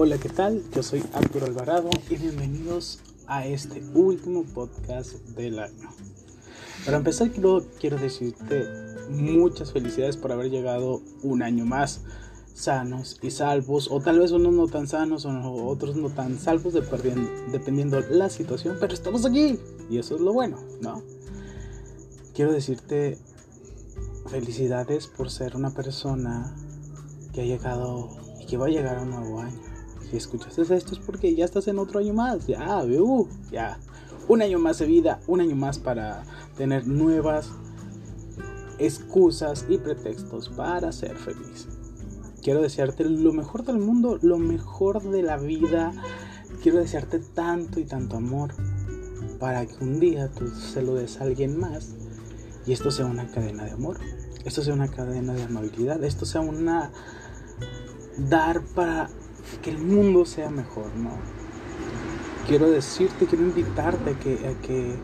Hola, ¿qué tal? Yo soy Arturo Alvarado y bienvenidos a este último podcast del año. Para empezar, quiero, quiero decirte muchas felicidades por haber llegado un año más sanos y salvos, o tal vez unos no tan sanos o otros no tan salvos, dependiendo, la situación, pero estamos aquí y eso es lo bueno, ¿no? Quiero decirte felicidades por ser una persona que ha llegado y que va a llegar a un nuevo año si escuchas esto es porque ya estás en otro año más, ya, uh, ya. Un año más de vida, un año más para tener nuevas excusas y pretextos para ser feliz. Quiero desearte lo mejor del mundo, lo mejor de la vida. Quiero desearte tanto y tanto amor para que un día tú se lo des a alguien más y esto sea una cadena de amor. Esto sea una cadena de amabilidad. Esto sea una dar para que el mundo sea mejor, ¿no? Quiero decirte, quiero invitarte a que, a que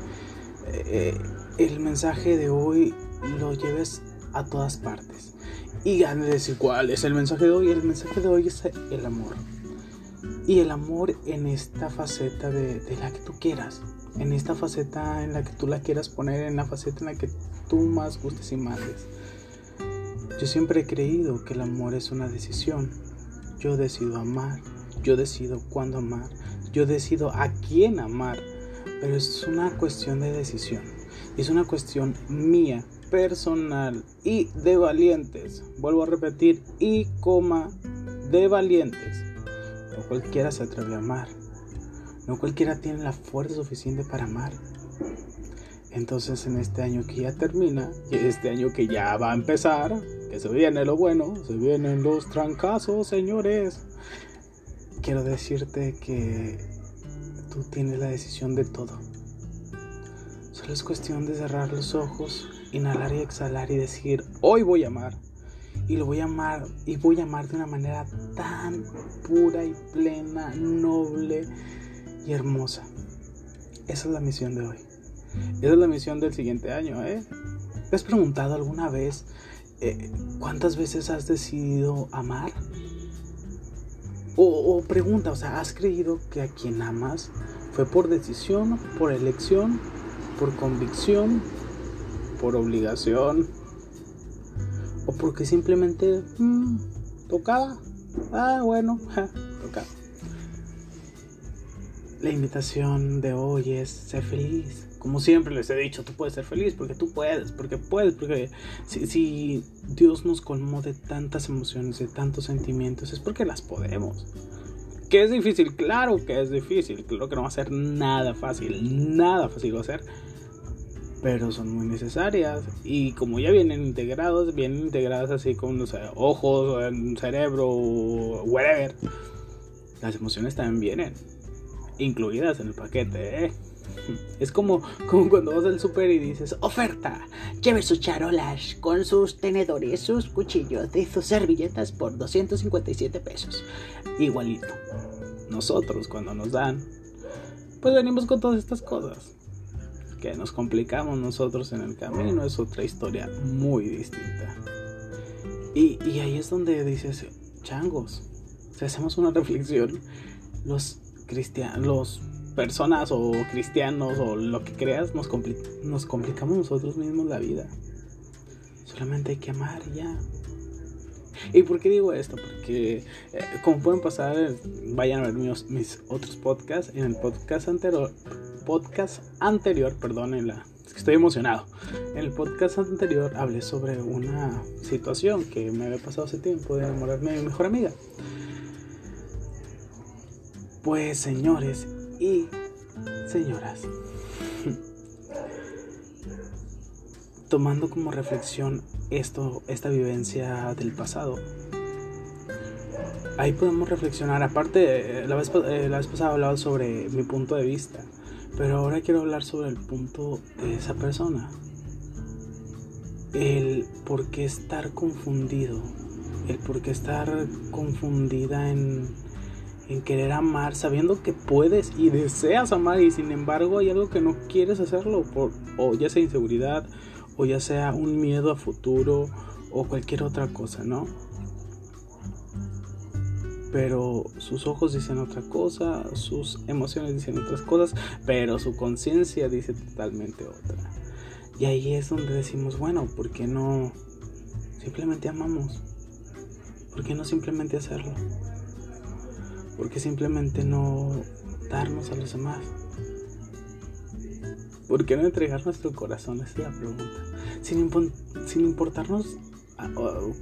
eh, el mensaje de hoy lo lleves a todas partes. Y ganes de decir cuál es el mensaje de hoy. El mensaje de hoy es el amor. Y el amor en esta faceta de, de la que tú quieras. En esta faceta en la que tú la quieras poner. En la faceta en la que tú más gustes y mandes. Yo siempre he creído que el amor es una decisión yo decido amar, yo decido cuándo amar, yo decido a quién amar, pero es una cuestión de decisión, es una cuestión mía, personal y de valientes. Vuelvo a repetir, y coma, de valientes. No cualquiera se atreve a amar, no cualquiera tiene la fuerza suficiente para amar. Entonces en este año que ya termina y este año que ya va a empezar, que se viene lo bueno, se vienen los trancazos, señores. Quiero decirte que tú tienes la decisión de todo. Solo es cuestión de cerrar los ojos, inhalar y exhalar y decir, hoy voy a amar. Y lo voy a amar y voy a amar de una manera tan pura y plena, noble y hermosa. Esa es la misión de hoy. Esa es la misión del siguiente año, ¿eh? ¿Te has preguntado alguna vez eh, cuántas veces has decidido amar? O, pregunta, o sea, ¿has creído que a quien amas fue por decisión, por elección, por convicción, por obligación? ¿O porque simplemente mmm, tocaba? Ah, bueno, ja, tocaba. La invitación de hoy es ser feliz, como siempre les he dicho, tú puedes ser feliz porque tú puedes, porque puedes, porque si, Dios nos colmó de tantas emociones, de tantos sentimientos, es porque las podemos. ¿Que es difícil? Claro que es difícil, claro que no va a ser nada fácil, nada fácil va a ser, pero son muy necesarias y como ya vienen integrados, vienen integradas así con los ojos, cerebro, whatever, las emociones también vienen incluidas en el paquete, ¿eh? Es como, como cuando vas al super y dices, oferta, lleve sus charolas con sus tenedores, sus cuchillos y sus servilletas por 257 pesos. Igualito. Nosotros cuando nos dan, pues venimos con todas estas cosas. Que nos complicamos nosotros en el camino es otra historia muy distinta. Y, y ahí es donde dices, changos, si hacemos una reflexión, los cristianos, personas o cristianos o lo que creas, nos, nos complicamos nosotros mismos la vida. Solamente hay que amar ya. ¿Y por qué digo esto? Porque eh, como pueden pasar, vayan a ver mis, mis, otros podcasts. En el podcast anterior, podcast anterior, perdón, es que estoy emocionado. En el podcast anterior hablé sobre una situación que me había pasado hace tiempo de enamorarme de mi mejor amiga. Pues señores, y señoras, tomando como reflexión esto, esta vivencia del pasado, ahí podemos reflexionar. Aparte, la vez, eh, la vez pasada hablaba sobre mi punto de vista, pero ahora quiero hablar sobre el punto de esa persona. El por qué estar confundido, el por qué estar confundida en en querer amar, sabiendo que puedes y deseas amar y sin embargo hay algo que no quieres hacerlo, por, o ya sea inseguridad, o ya sea un miedo a futuro, o cualquier otra cosa, ¿no? pero sus ojos dicen otra cosa, sus emociones dicen otras cosas, pero su conciencia dice totalmente otra. Y ahí es donde decimos, bueno, ¿por qué no simplemente amamos? ¿Por qué no simplemente hacerlo? ¿Por qué simplemente no darnos a los demás? ¿Por qué no entregar nuestro corazón? Esa es la pregunta. Sin, importarnos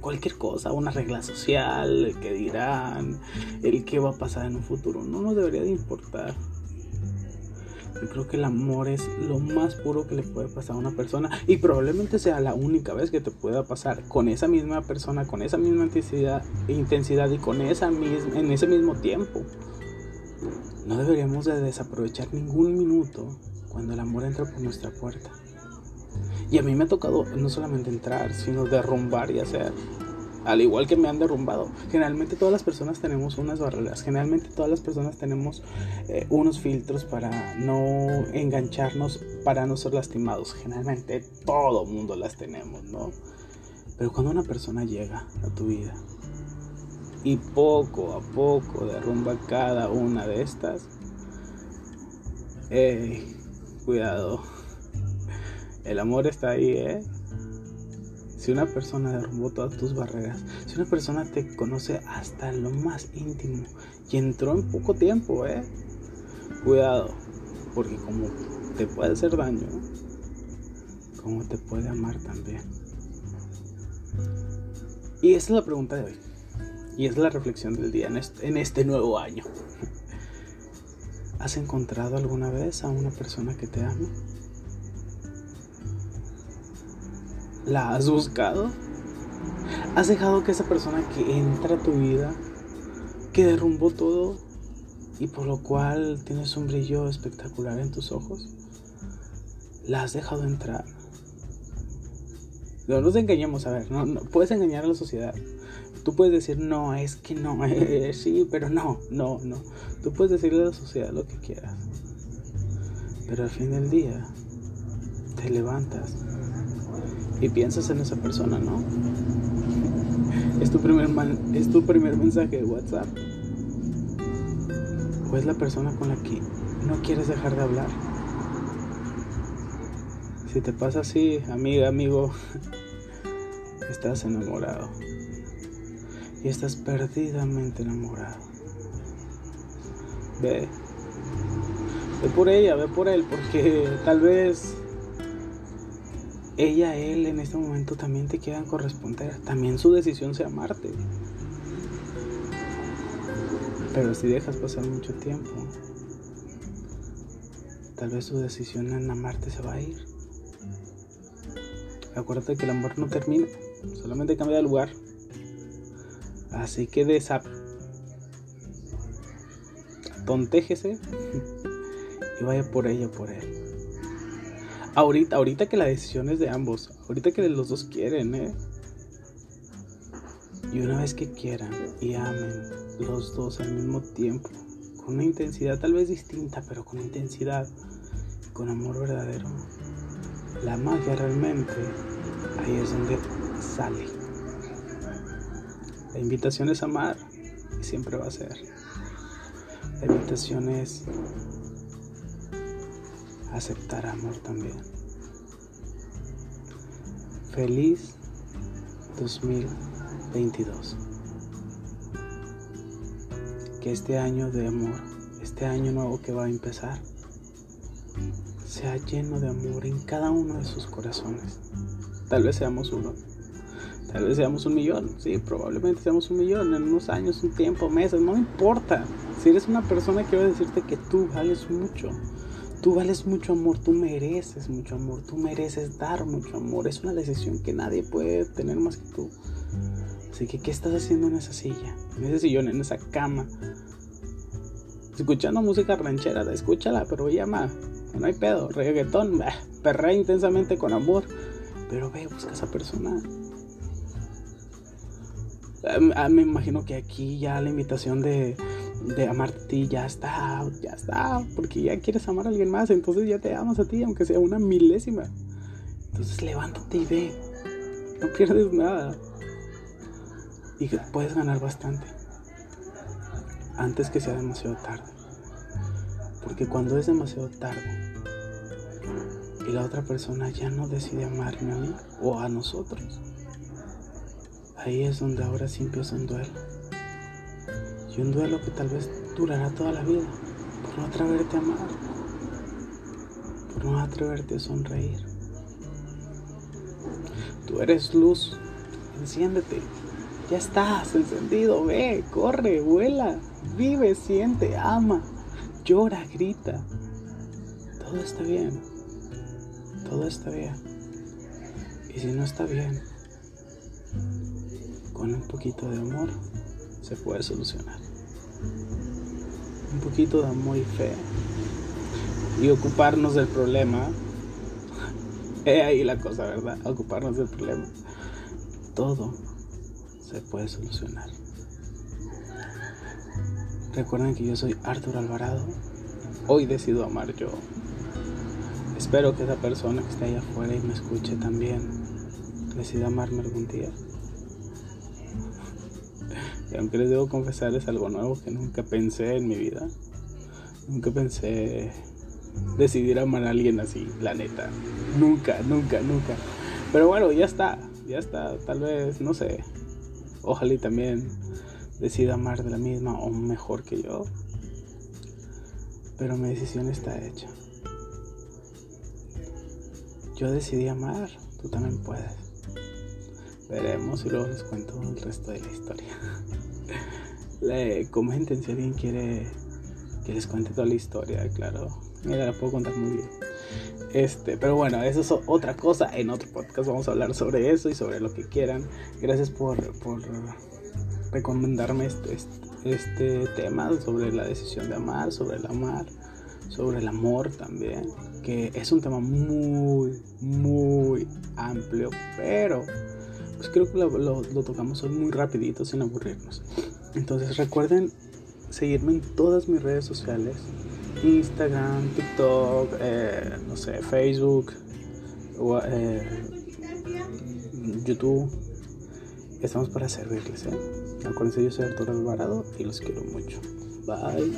cualquier cosa, una regla social, el que dirán, el que va a pasar en un futuro. No nos debería de importar. Yo creo que el amor es lo más puro que le puede pasar a una persona y probablemente sea la única vez que te pueda pasar con esa misma persona, con esa misma intensidad, intensidad y con esa misma, en ese mismo tiempo. No deberíamos de desaprovechar ningún minuto cuando el amor entra por nuestra puerta. Y a mí me ha tocado no solamente entrar, sino derrumbar y hacer al igual que me han derrumbado. Generalmente todas las personas tenemos unas barreras, generalmente todas las personas tenemos eh, unos filtros para no engancharnos, para no ser lastimados. Generalmente todo mundo las tenemos, ¿no? Pero cuando una persona llega a tu vida y poco a poco derrumba cada una de estas, eh, cuidado, el amor está ahí, ¿eh? Si una persona derrumbó todas tus barreras, si una persona te conoce hasta lo más íntimo y entró en poco tiempo, ¿eh? Cuidado, porque como te puede hacer daño, como te puede amar también. Y esa es la pregunta de hoy. Y es la reflexión del día en este, nuevo año. ¿Has encontrado alguna vez a una persona que te ama? ¿La has buscado? ¿Has dejado que esa persona que entra a tu vida, que derrumbó todo y por lo cual tienes un brillo espectacular en tus ojos, la has dejado entrar? No nos engañemos, a ver, no, puedes engañar a la sociedad. Tú puedes decir, no, es que no, sí, pero no, no, no. Tú puedes decirle a la sociedad lo que quieras. Pero al fin del día, te levantas y piensas en esa persona, ¿no? Es tu primer, es tu primer mensaje de WhatsApp. O es la persona con la que no quieres dejar de hablar. Si te pasa así, amiga, amigo, estás enamorado. Y estás perdidamente enamorado. Ve. Ve por ella, ve por él, porque tal vez ella, él en este momento también te quieran corresponder. También su decisión sea amarte. Pero si dejas pasar mucho tiempo, tal vez su decisión en amarte se va a ir. Acuérdate que el amor no termina, solamente cambia de lugar. Así que desa tontéjese y vaya por ella, por él. Ahorita, ahorita que la decisión es de ambos. Ahorita que los dos quieren, ¿eh? Y una vez que quieran y amen los dos al mismo tiempo, con una intensidad tal vez distinta, pero con intensidad, con amor verdadero, la magia realmente ahí es donde sale. La invitación es amar y siempre va a ser. La invitación es aceptar amor también. Feliz 2022. Que este año de amor, este año nuevo que va a empezar, sea lleno de amor en cada uno de sus corazones. Tal vez seamos uno, tal vez seamos un millón, sí, probablemente seamos un millón en unos años, un tiempo, meses, no importa. Si eres una persona, quiero decirte que tú vales mucho Tú vales mucho amor, tú mereces mucho amor, tú mereces dar mucho amor. Es una decisión que nadie puede tener más que tú. Así que, ¿qué estás haciendo en esa silla? En ese sillón, en esa cama. Escuchando música ranchera, escúchala, pero llama. No hay pedo. Reggaetón, perrea intensamente con amor. Pero ve, busca a esa persona. Ah, me imagino que aquí ya la invitación de de amarte ti ya está, ya está, porque ya quieres amar a alguien más, entonces ya te amas a ti, aunque sea una milésima. Entonces levántate y ve, no pierdes nada y puedes ganar bastante. antes que sea demasiado tarde. Porque cuando es demasiado tarde y la otra persona ya no decide amarme a mí o a nosotros, ahí es donde ahora sí empieza un duelo. Y un duelo que tal vez durará toda la vida por no atreverte a amar, por no atreverte a sonreír. Tú eres luz, enciéndete. Ya estás encendido, ve, corre, vuela, vive, siente, ama, llora, grita. Todo está bien, todo está bien. Y si no está bien, con un poquito de amor se puede solucionar. Un poquito de amor y fe. Y ocuparnos del problema. He ahí la cosa, ¿verdad? Ocuparnos del problema. Todo se puede solucionar. Recuerden que yo soy Arthur Alvarado. Hoy decido amar yo. Espero que esa persona que esté allá afuera y me escuche también decida amarme algún día. Aunque les debo confesar es algo nuevo que nunca pensé en mi vida. Nunca pensé decidir amar a alguien así, la neta. Nunca, nunca, nunca. Pero bueno, ya está, ya está. Tal vez, no sé, Ojalá y también decida amar de la misma o mejor que yo. Pero mi decisión está hecha. Yo decidí amar, tú también puedes. Veremos y luego les cuento el resto de la historia. Le comenten si alguien quiere que les cuente toda la historia, claro. Mira, la puedo contar muy bien. Este, pero bueno, eso es otra cosa. En otro podcast vamos a hablar sobre eso y sobre lo que quieran. Gracias por, por recomendarme este, este, tema sobre la decisión de amar, sobre el amar, sobre el amor también. Que es un tema muy, muy amplio, pero pues creo que lo, tocamos hoy muy rapidito sin aburrirnos. Entonces recuerden seguirme en todas mis redes sociales Instagram, TikTok, eh, no sé, Facebook, eh, YouTube. Estamos para servirles, ¿eh? Acuérdense, yo soy Arturo Alvarado y los quiero mucho. Bye.